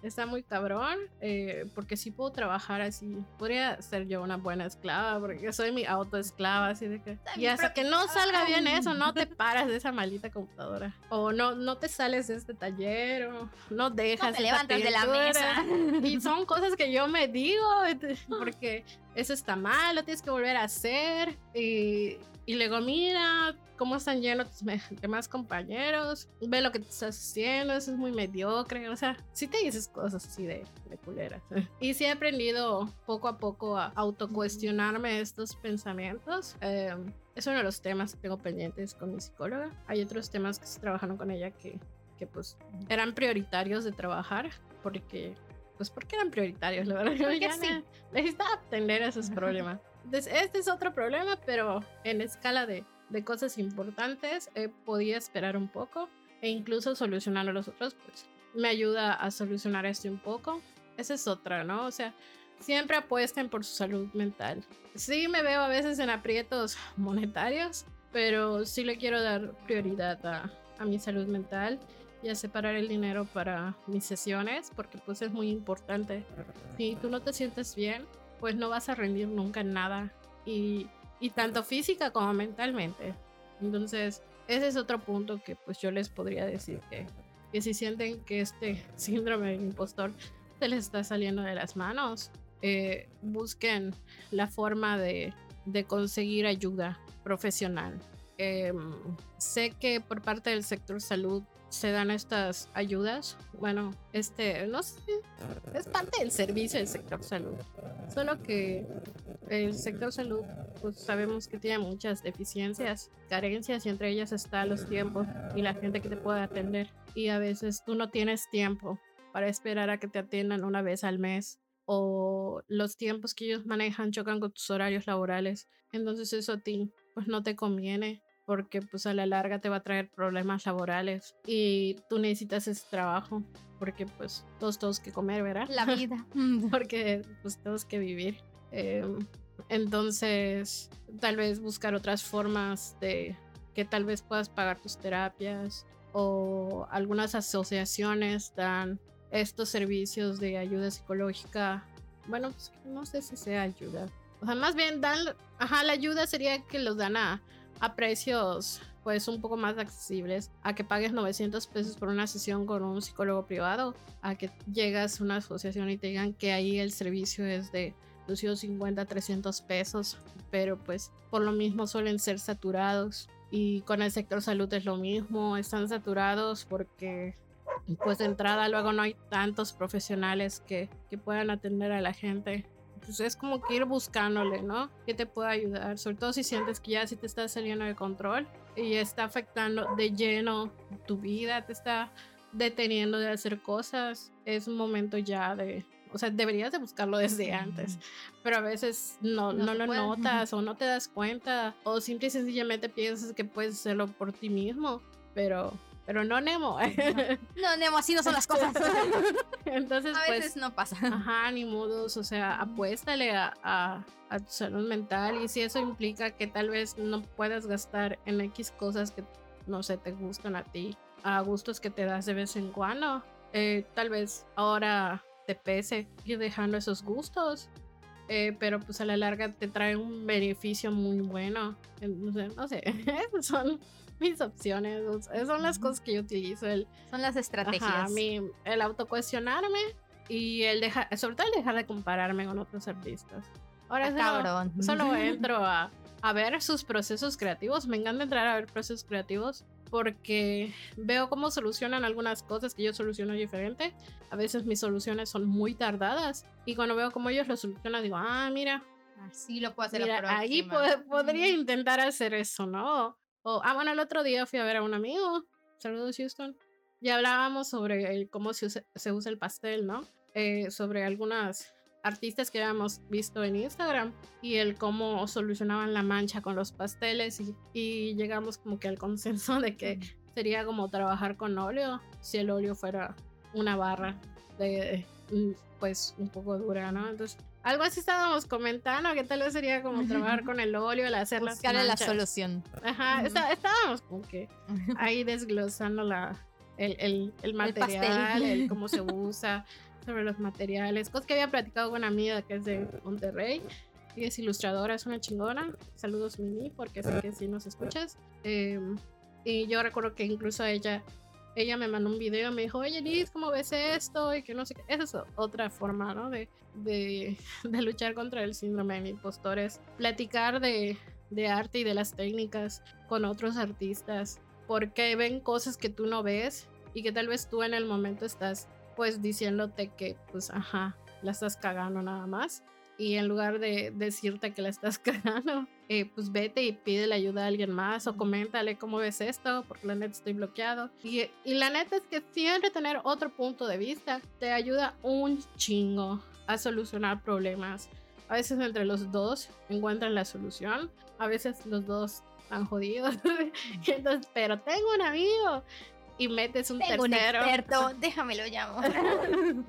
está muy cabrón, eh, porque sí puedo trabajar así. Podría ser yo una buena esclava, porque soy mi autoesclava, así de que... Y hasta que no salga bien eso, no te [LAUGHS] paras de esa maldita computadora. O no, no te sales de este taller, o no dejas... No te levantas de la mesa. [LAUGHS] Y son cosas que yo me digo, [LAUGHS] porque eso está mal, lo tienes que volver a hacer. Y, y luego, mira, cómo están llenos tus demás compañeros, ve lo que te estás haciendo, eso es muy mediocre, o sea, sí te dices cosas así de, de culeras. [LAUGHS] Y sí he aprendido poco a poco a autocuestionarme estos pensamientos. Eh, es uno de los temas que tengo pendientes con mi psicóloga. Hay otros temas que estoy trabajando con ella que, que pues eran prioritarios de trabajar porque pues porque eran prioritarios, la verdad. Porque ya sí. necesitaba atender esos [LAUGHS] problemas. Entonces, este es otro problema, pero en escala de, de cosas importantes, eh, podía esperar un poco e incluso solucionar a los otros, pues me ayuda a solucionar este un poco. Esa es otra, ¿no? O sea, siempre apuesten por su salud mental. Sí me veo a veces en aprietos monetarios, pero sí le quiero dar prioridad a, a mi salud mental a separar el dinero para mis sesiones, porque pues es muy importante. Si tú no te sientes bien, pues no vas a rendir nunca en nada. Y, y tanto física como mentalmente. Entonces, ese es otro punto que pues yo les podría decir que, que si sienten que este [LAUGHS] síndrome del impostor se les está saliendo de las manos, eh, busquen la forma de, de conseguir ayuda profesional. Eh, sé que por parte del sector salud se dan estas ayudas. Bueno, este, no sé, es parte del servicio del sector salud. Solo que el sector salud, pues sabemos que tiene muchas deficiencias, carencias, y entre ellas está los tiempos y la gente que te puede atender. Y a veces tú no tienes tiempo para esperar a que te atiendan una vez al mes o los tiempos que ellos manejan chocan con tus horarios laborales. Entonces eso a ti pues no te conviene porque pues a la larga te va a traer problemas laborales y tú necesitas ese trabajo porque pues todos tenemos que comer, ¿verdad? La vida. [LAUGHS] porque pues tenemos que vivir. Eh, entonces, tal vez buscar otras formas de que tal vez puedas pagar tus terapias o algunas asociaciones dan estos servicios de ayuda psicológica. Bueno, pues no sé si sea ayuda. O sea, más bien dan, ajá, la ayuda sería que los dan a, a precios pues un poco más accesibles, a que pagues 900 pesos por una sesión con un psicólogo privado, a que llegas a una asociación y te digan que ahí el servicio es de 250, 300 pesos, pero pues por lo mismo suelen ser saturados. Y con el sector salud es lo mismo, están saturados porque pues de entrada luego no hay tantos profesionales que, que puedan atender a la gente pues es como que ir buscándole, ¿no? Que te pueda ayudar, sobre todo si sientes que ya sí te está saliendo de control y está afectando de lleno tu vida, te está deteniendo de hacer cosas, es un momento ya de, O sea, deberías de buscarlo desde antes, pero a veces no, No no, lo puede. notas o [LAUGHS] no te das cuenta o simple y sencillamente piensas que puedes hacerlo por ti mismo, pero, pero no, Nemo. [LAUGHS] No, Nemo, así no son las cosas. [LAUGHS] Entonces, A pues, veces no pasa. Ajá, ni modos, o sea, apuéstale a, a, a tu salud mental y si eso implica que tal vez no puedas gastar en X cosas que no sé, te gustan a ti, a gustos que te das de vez en cuando, eh, tal vez ahora te pese ir dejando esos gustos, eh, pero pues a la larga te trae un beneficio muy bueno. No sé, [LAUGHS] esas son [LAUGHS] mis opciones, o sea, son las cosas que yo utilizo, el Son las estrategias. Ajá, mi- el autocuestionarme y el dejar, sobre todo el dejar de compararme con otros artistas. Ahora Ah, solo, cabrón. solo [LAUGHS] entro a, a ver sus procesos creativos. Me encanta entrar a ver procesos creativos porque veo cómo solucionan algunas cosas que yo soluciono diferente. A veces mis soluciones son muy tardadas y cuando veo cómo ellos lo solucionan digo, ah, mira, Así lo puedo hacer Mira, la ahí po- podría intentar hacer eso, ¿no? O, ah, bueno, el otro día fui a ver a un amigo, saludos Houston, y hablábamos sobre el- cómo se usa, se usa el pastel, ¿no? Eh, sobre algunas artistas que habíamos visto en Instagram y el cómo solucionaban la mancha con los pasteles y, y llegamos como que al consenso de que sería como trabajar con óleo si el óleo fuera una barra de pues un poco dura, ¿no? Entonces, algo así estábamos comentando que tal vez sería como trabajar con el óleo, el hacer las Buscarle la solución. Ajá, está- estábamos como que [LAUGHS] ahí desglosando la, el, el, el material, el, [LAUGHS] cómo se usa, sobre los materiales, cosas que había platicado con una amiga que es de Monterrey. Y es ilustradora, es una chingona. Saludos, Mimi, porque sé que sí nos escuchas. Eh, y yo recuerdo que incluso ella, ella me mandó un video y me dijo, oye, Liz, ¿cómo ves esto? Y que no sé qué. Esa es otra forma, ¿no? De, de, [LAUGHS] de luchar contra el síndrome de impostores. Platicar de, de arte y de las técnicas con otros artistas. Porque ven cosas que tú no ves y que tal vez tú en el momento estás pues diciéndote que pues ajá, la estás cagando nada más. Y en lugar de decirte que la estás [LAUGHS] cagando, eh, pues vete y pídele ayuda a alguien más o coméntale cómo ves esto, porque la neta estoy bloqueado. Y, y la neta es que siempre tener otro punto de vista te ayuda un chingo a solucionar problemas. A veces entre los dos encuentran la solución, a veces los dos están jodidos. [LAUGHS] Entonces, pero tengo un amigo y metes un Tengo un tercero. experto, [LAUGHS] déjame lo llamo.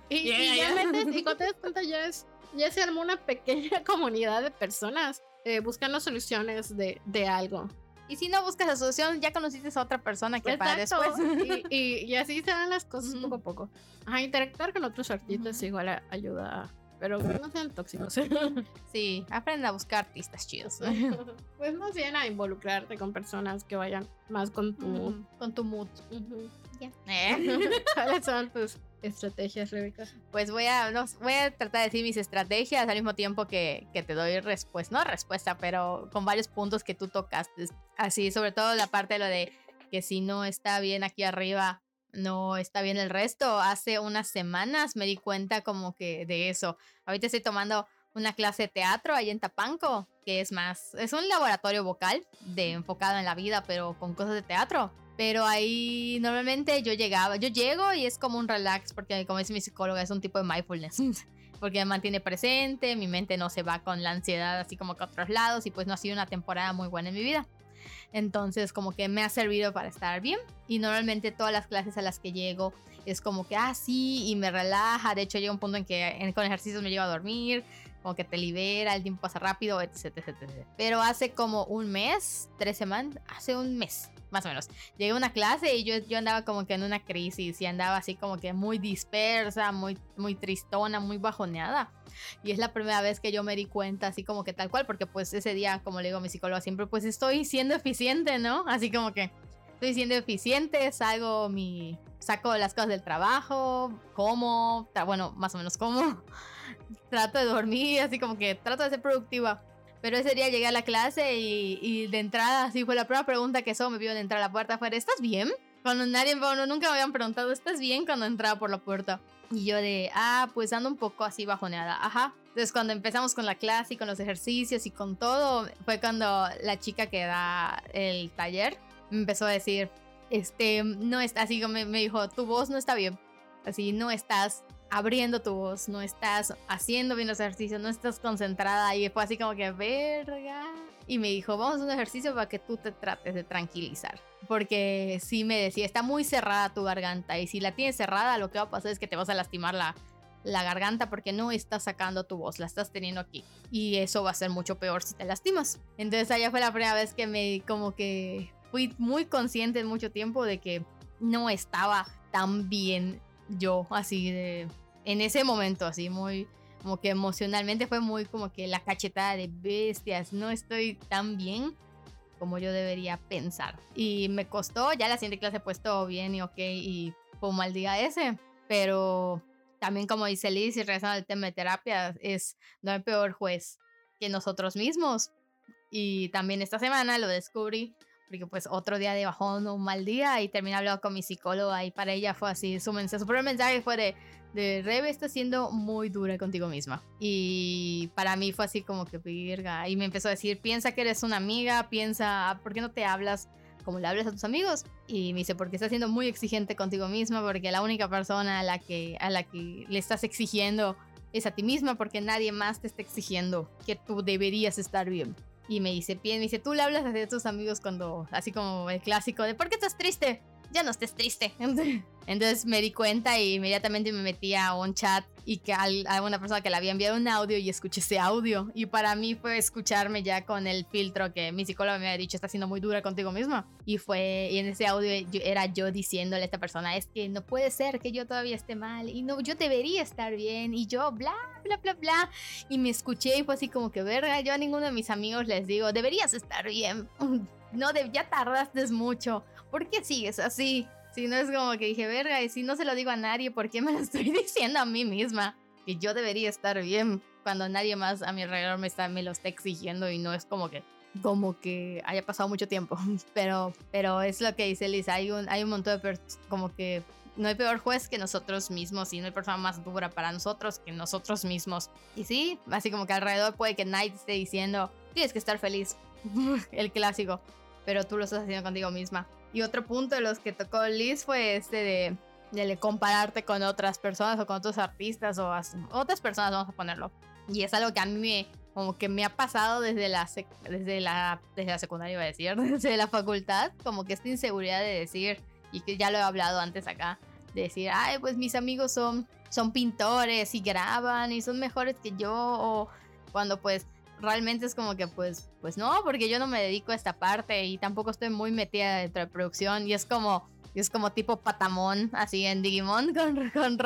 Y, y Yeah, ya yeah. metes, y cuando te das cuenta ya es, ya se armó una pequeña [LAUGHS] comunidad de personas eh, buscando soluciones de, de algo. Y si no buscas la solución, ya conociste a otra persona que para Exacto. después. [LAUGHS] Y, y- y así se dan las cosas poco a poco. Ajá, interactuar con otros artistas igual a- ayuda, pero no sean tóxicos. [LAUGHS] Sí, aprende a buscar artistas chidos. [LAUGHS] pues más bien a involucrarte con personas que vayan más con tu Con tu mood. Ya. Eh. ¿Cuáles son tus estrategias, Rebeca? Pues voy a, voy a tratar de decir mis estrategias al mismo tiempo que, que te doy respuesta, no respuesta, pero con varios puntos que tú tocaste. Así, sobre todo la parte de lo de que si no está bien aquí arriba, no está bien el resto. Hace unas semanas me di cuenta como que de eso. Ahorita estoy tomando una clase de teatro ahí en Tapanco, que es más, es un laboratorio vocal de enfocado en la vida, pero con cosas de teatro. Pero ahí normalmente yo llegaba, yo llego y es como un relax, porque como dice mi psicóloga, es un tipo de mindfulness. [LAUGHS] Porque me mantiene presente, mi mente no se va con la ansiedad así como que a otros lados y pues no ha sido una temporada muy buena en mi vida. Entonces como que me ha servido para estar bien y normalmente todas las clases a las que llego es como que, ah, sí, y me relaja. De hecho llega un punto en que en- con ejercicios me llego a dormir, como que te libera, el tiempo pasa rápido, etc, etc, etc. Pero hace como un mes, tres semanas, hace un mes, más o menos, llegué a una clase y yo, yo andaba como que en una crisis y andaba así como que muy dispersa, muy, muy tristona, muy bajoneada. Y es la primera vez que yo me di cuenta así como que tal cual, porque pues ese día, como le digo a mi psicóloga siempre, pues estoy siendo eficiente, ¿no? Así como que estoy siendo eficiente, salgo mi... Saco las cosas del trabajo, como, bueno, más o menos como, [LAUGHS] trato de dormir, así como que trato de ser productiva. Pero ese día llegué a la clase y, de entrada, así fue la primera pregunta que solo me vio de entrar a la puerta fue, ¿estás bien? Cuando nadie, bueno, nunca me habían preguntado, ¿estás bien? Cuando entraba por la puerta. Y yo de, ah, pues ando un poco así bajoneada, ajá. Entonces cuando empezamos con la clase y con los ejercicios y con todo, fue cuando la chica que da el taller me empezó a decir, este, no está, así me, me dijo, tu voz no está bien, así, no estás abriendo tu voz, no estás haciendo bien los ejercicios, no estás concentrada y fue así como que verga. Y me dijo, vamos a un ejercicio para que tú te trates de tranquilizar. Porque sí me decía, está muy cerrada tu garganta y si la tienes cerrada lo que va a pasar es que te vas a lastimar la, la garganta porque no estás sacando tu voz, la estás teniendo aquí. Y eso va a ser mucho peor si te lastimas. Entonces allá fue la primera vez que me como que fui muy consciente en mucho tiempo de que no estaba tan bien yo, así de, en ese momento, así muy, como que emocionalmente fue muy como que la cachetada de bestias, no estoy tan bien como yo debería pensar. Y me costó, ya la siguiente clase pues todo bien y ok, y un mal día ese, pero también como dice Liz y regresando al tema de terapia, es no hay peor juez que nosotros mismos. Y también esta semana lo descubrí porque pues otro día de bajón, un mal día y terminé hablando con mi psicóloga y para ella fue así, su mensaje, su primer mensaje fue de, de Rebe está siendo muy dura contigo misma y para mí fue así como que virga y me empezó a decir, piensa que eres una amiga, piensa, ¿por qué no te hablas? como le hablas a tus amigos y me dice porque estás siendo muy exigente contigo misma porque la única persona a la que a la que le estás exigiendo es a ti misma porque nadie más te está exigiendo que tú deberías estar bien y me dice, me dice, tú le hablas a tus amigos cuando, así como el clásico de, ¿por qué estás triste? Ya no estés triste. [LAUGHS] Entonces me di cuenta y inmediatamente me metí a un chat y que a una persona que le había enviado un audio y escuché ese audio. Y para mí fue escucharme ya con el filtro que mi psicóloga me había dicho, está siendo muy dura contigo misma. Y fue, y en ese audio era yo diciéndole a esta persona, es que no puede ser que yo todavía esté mal y no, yo debería estar bien y yo bla, bla, bla, bla. Y me escuché y fue así como que, verga, yo a ninguno de mis amigos les digo, deberías estar bien. [LAUGHS] No, ya tardaste mucho. ¿Por qué sigues así? Si no es como que dije, verga, y si no se lo digo a nadie, ¿por qué me lo [LAUGHS] estoy diciendo a mí misma? Que yo debería estar bien cuando nadie más a mi alrededor me, está, me lo está exigiendo y no es como que como que haya pasado mucho tiempo. [LAUGHS] Pero, pero es lo que dice Lisa, hay un, hay un montón de como que no hay peor juez que nosotros mismos y no hay persona más dura para nosotros que nosotros mismos. Y sí, así como que alrededor puede que nadie esté diciendo, tienes que estar feliz, [LAUGHS] el clásico, pero tú lo estás haciendo contigo misma. Y otro punto de los que tocó Liz fue este de, de compararte con otras personas o con otros artistas o otras personas, vamos a ponerlo. Y es algo que a mí como que me ha pasado desde la, desde la, desde la secundaria, iba a decir, [LAUGHS] desde la facultad, como que esta inseguridad de decir, y que ya lo he hablado antes acá, de decir, ay, pues mis amigos son, son pintores y graban y son mejores que yo, o cuando pues realmente es como que pues, pues no, porque yo no me dedico a esta parte y tampoco estoy muy metida dentro de producción y es como, es como tipo patamón, así en Digimon, [LAUGHS] con, con,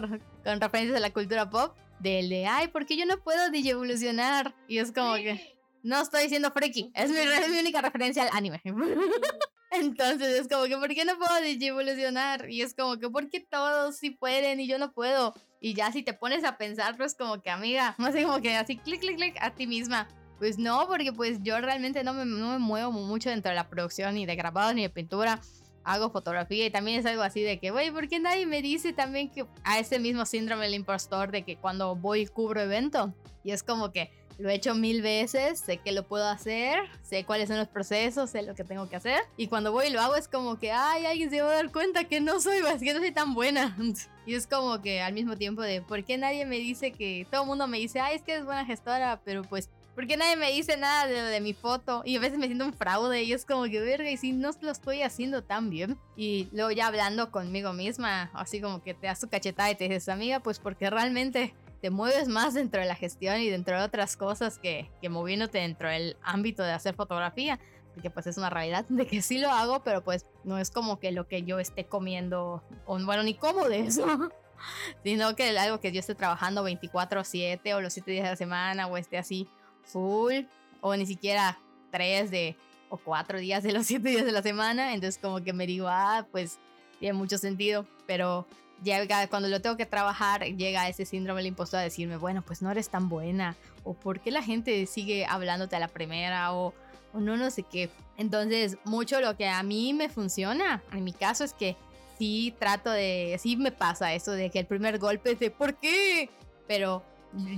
con referencias a la cultura pop, del de, ay, porque yo no puedo evolucionar Y es como que, no estoy diciendo freaky, es mi, es mi única referencia al anime. [LAUGHS] Entonces es como que, ¿por qué no puedo evolucionar? Y es como que, ¿por qué todos sí pueden y yo no puedo? Y ya si te pones a pensar, pues como que, amiga, [LAUGHS] no sé, como que así, clic, clic, clic, a ti misma. Pues no, porque pues yo realmente no me, no me muevo mucho dentro de la producción, ni de grabado, ni de pintura. Hago fotografía y también es algo así de que, güey, ¿por qué nadie me dice también que a ese mismo síndrome del impostor de que cuando voy cubro evento? Y es como que lo he hecho mil veces, sé que lo puedo hacer, sé cuáles son los procesos, sé lo que tengo que hacer. Y cuando voy y lo hago es como que, ay, alguien se va a dar cuenta que no soy, [LAUGHS] que no soy tan buena. [LAUGHS] Y es como que al mismo tiempo de, ¿por qué nadie me dice que todo el mundo me dice, ay, es que es buena gestora, pero pues ¿Por qué nadie me dice nada de, de mi foto? Y a veces me siento un fraude y es como que, verga, y si no lo estoy haciendo tan bien. Y luego ya hablando conmigo misma, así como que te das tu cachetada y te dices, amiga, pues porque realmente te mueves más dentro de la gestión y dentro de otras cosas que, que moviéndote dentro del ámbito de hacer fotografía. Porque pues es una realidad de que sí lo hago, pero pues no es como que lo que yo esté comiendo, o bueno, ni como de eso. [LAUGHS] sino que algo que yo esté trabajando 24/7 o los 7 días de la semana o esté así full o ni siquiera 3 de o 4 días de los [LAUGHS] 7 días de la semana. Entonces como que me digo, ah, pues tiene mucho sentido, pero llega, cuando lo tengo que trabajar, llega ese síndrome del impostor a decirme, bueno, pues no eres tan buena, o por qué la gente sigue hablándote a la primera, o, o no, no sé qué. Entonces, mucho lo que a mí me funciona, en mi caso, es que sí trato de, sí me pasa eso de que el primer golpe es de, ¿por qué? Pero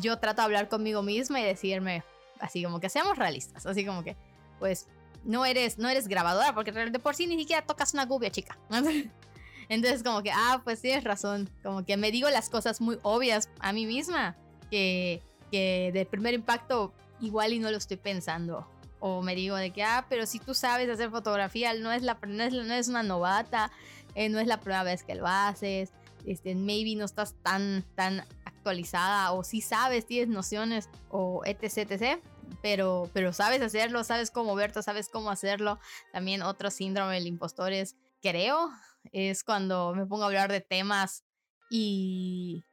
yo trato de hablar conmigo misma y decirme, así como que seamos realistas, así como que, pues, no eres, no eres grabadora, porque de por sí ni siquiera tocas una gubia, chica. [LAUGHS] Entonces como que, ah, pues tienes razón, como que me digo las cosas muy obvias a mí misma, que, que de primer impacto igual y no lo estoy pensando. O me digo de que, ah, pero si tú sabes hacer fotografía, no es, la, no es, no es una novata, eh, no es la primera vez que lo haces, este, maybe no estás tan, tan actualizada o si sabes, tienes nociones o etc, etc. Pero, pero sabes hacerlo, sabes cómo verte, sabes cómo hacerlo. También otro síndrome del impostor es, creo, es cuando me pongo a hablar de temas y,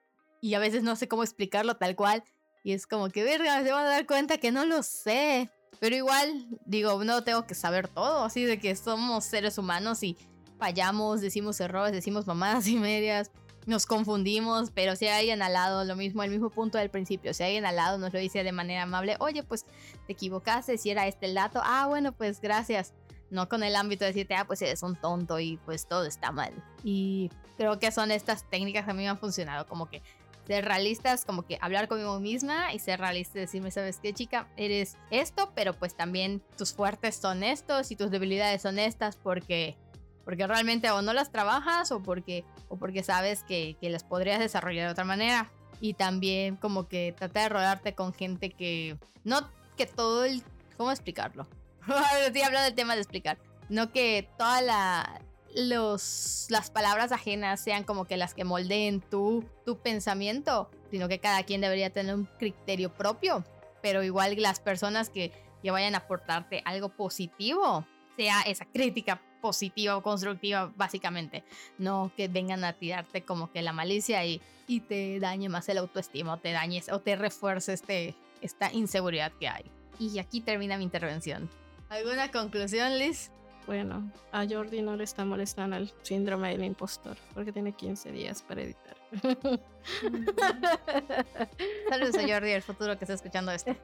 y a veces no sé cómo explicarlo tal cual. Y es como que, verga, se van a dar cuenta que no lo sé. Pero igual, digo, no tengo que saber todo, así de que somos seres humanos y fallamos, decimos errores, decimos mamadas y [LAUGHS] medias, nos confundimos, pero si alguien al lado, lo mismo, el mismo punto del principio, si alguien al lado nos lo dice de manera amable, oye, pues te equivocaste, si era este el dato, ah, bueno, pues gracias. No con el ámbito de decirte, ah, pues eres un tonto y pues todo está mal. Y creo que son estas técnicas que a mí me han funcionado, como que ser realistas, como que hablar conmigo misma y ser realista decirme, ¿sabes qué, chica? Eres esto, pero pues también tus fuertes son estos y tus debilidades son estas porque porque realmente o no las trabajas o porque, o porque sabes que, que las podrías desarrollar de otra manera. Y también como que trata de rodearte con gente que... No que todo el... ¿Cómo explicarlo? [LAUGHS] Estoy hablando del tema de explicar. No que toda la... Los, las palabras ajenas sean como que las que moldeen tu, tu pensamiento, sino que cada quien debería tener un criterio propio. Pero igual las personas que, que vayan a aportarte algo positivo, sea esa crítica positiva o constructiva, básicamente. No que vengan a tirarte como que la malicia y, y te dañe más el autoestima o te dañes o te refuerce este, esta inseguridad que hay. Y aquí termina mi intervención. ¿Alguna conclusión, Liz? Bueno, a Jordi no le está molestando el síndrome del impostor porque tiene 15 días para editar. [LAUGHS] Saludos a Jordi, el futuro que está escuchando esto.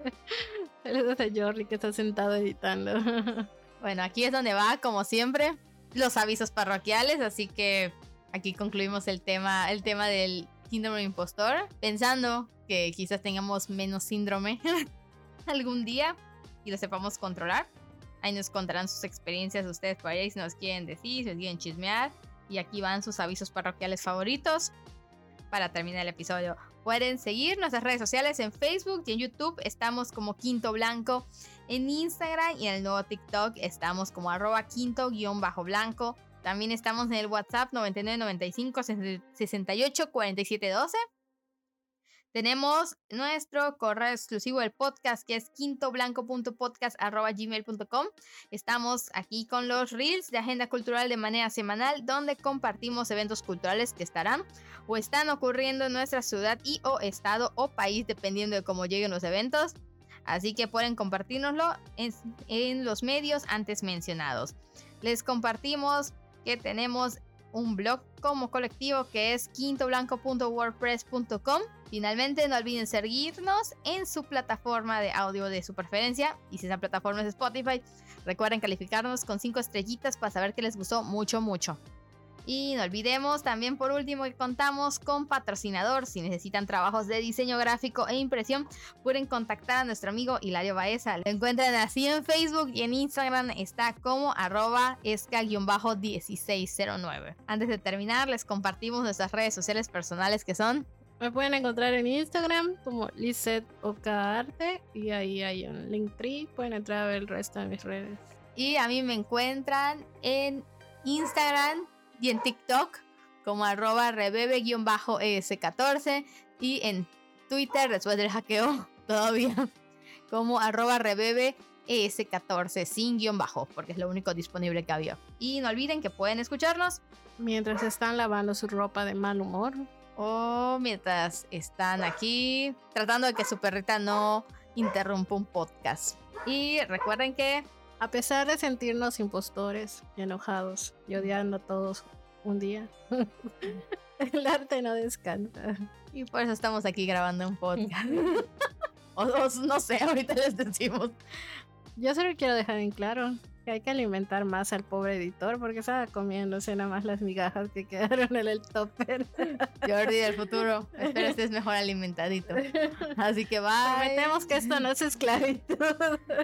[LAUGHS] Saludos a Jordi que está sentado editando. [LAUGHS] Bueno, aquí es donde va, como siempre, los avisos parroquiales, así que aquí concluimos el tema, el tema del síndrome impostor, pensando que quizás tengamos menos síndrome [LAUGHS] algún día y lo sepamos controlar. Ahí nos contarán sus experiencias ustedes por ahí si nos quieren decir, si nos quieren chismear. Y aquí van sus avisos parroquiales favoritos para terminar el episodio. Pueden seguir nuestras redes sociales en Facebook y en YouTube. Estamos como Quinto Blanco en Instagram y en el nuevo TikTok estamos como arroba quinto-blanco. También estamos en el WhatsApp 9995 68 47 12. Tenemos nuestro correo exclusivo del podcast que es quintoblanco.podcast.gmail.com. Estamos aquí con los reels de Agenda Cultural de manera semanal donde compartimos eventos culturales que estarán o están ocurriendo en nuestra ciudad y o estado o país dependiendo de cómo lleguen los eventos. Así que pueden compartirnoslo en, los medios antes mencionados. Les compartimos que tenemos un blog como colectivo que es quintoblanco.wordpress.com. Finalmente, no olviden seguirnos en su plataforma de audio de su preferencia. Y si esa plataforma es Spotify, recuerden calificarnos con 5 estrellitas para saber que les gustó mucho, mucho. Y no olvidemos también por último que contamos con patrocinador. Si necesitan trabajos de diseño gráfico e impresión, pueden contactar a nuestro amigo Hilario Baeza. Lo encuentran así en Facebook y en Instagram está como arroba esca-1609. Antes de terminar, les compartimos nuestras redes sociales personales que son me pueden encontrar en Instagram como Lizette Arte y ahí hay un link tree. Pueden entrar a ver el resto de mis redes. Y a mí me encuentran en Instagram y en TikTok como arroba rebebe-es14 y en Twitter después del hackeo [LAUGHS] todavía como arroba rebebe ES14 sin guion bajo, porque es lo único disponible que había. Y no olviden que pueden escucharnos mientras están lavando su ropa de mal humor o mientras están aquí tratando de que su perrita no interrumpa un podcast. Y recuerden que a pesar de sentirnos impostores enojados y odiando a todos un día, [LAUGHS] el arte no descansa. Y por eso estamos aquí grabando un podcast. [LAUGHS] o, no sé, ahorita les decimos. Yo solo quiero dejar en claro que hay que alimentar más al pobre editor porque estaba comiéndose nada más las migajas que quedaron en el topper. Jordi del futuro, espero estés mejor alimentadito. [LAUGHS] Así que va. Prometemos que esto no es esclavitud.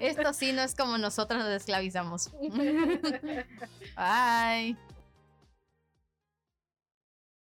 Esto sí no es como nosotros nos esclavizamos. [LAUGHS] Bye.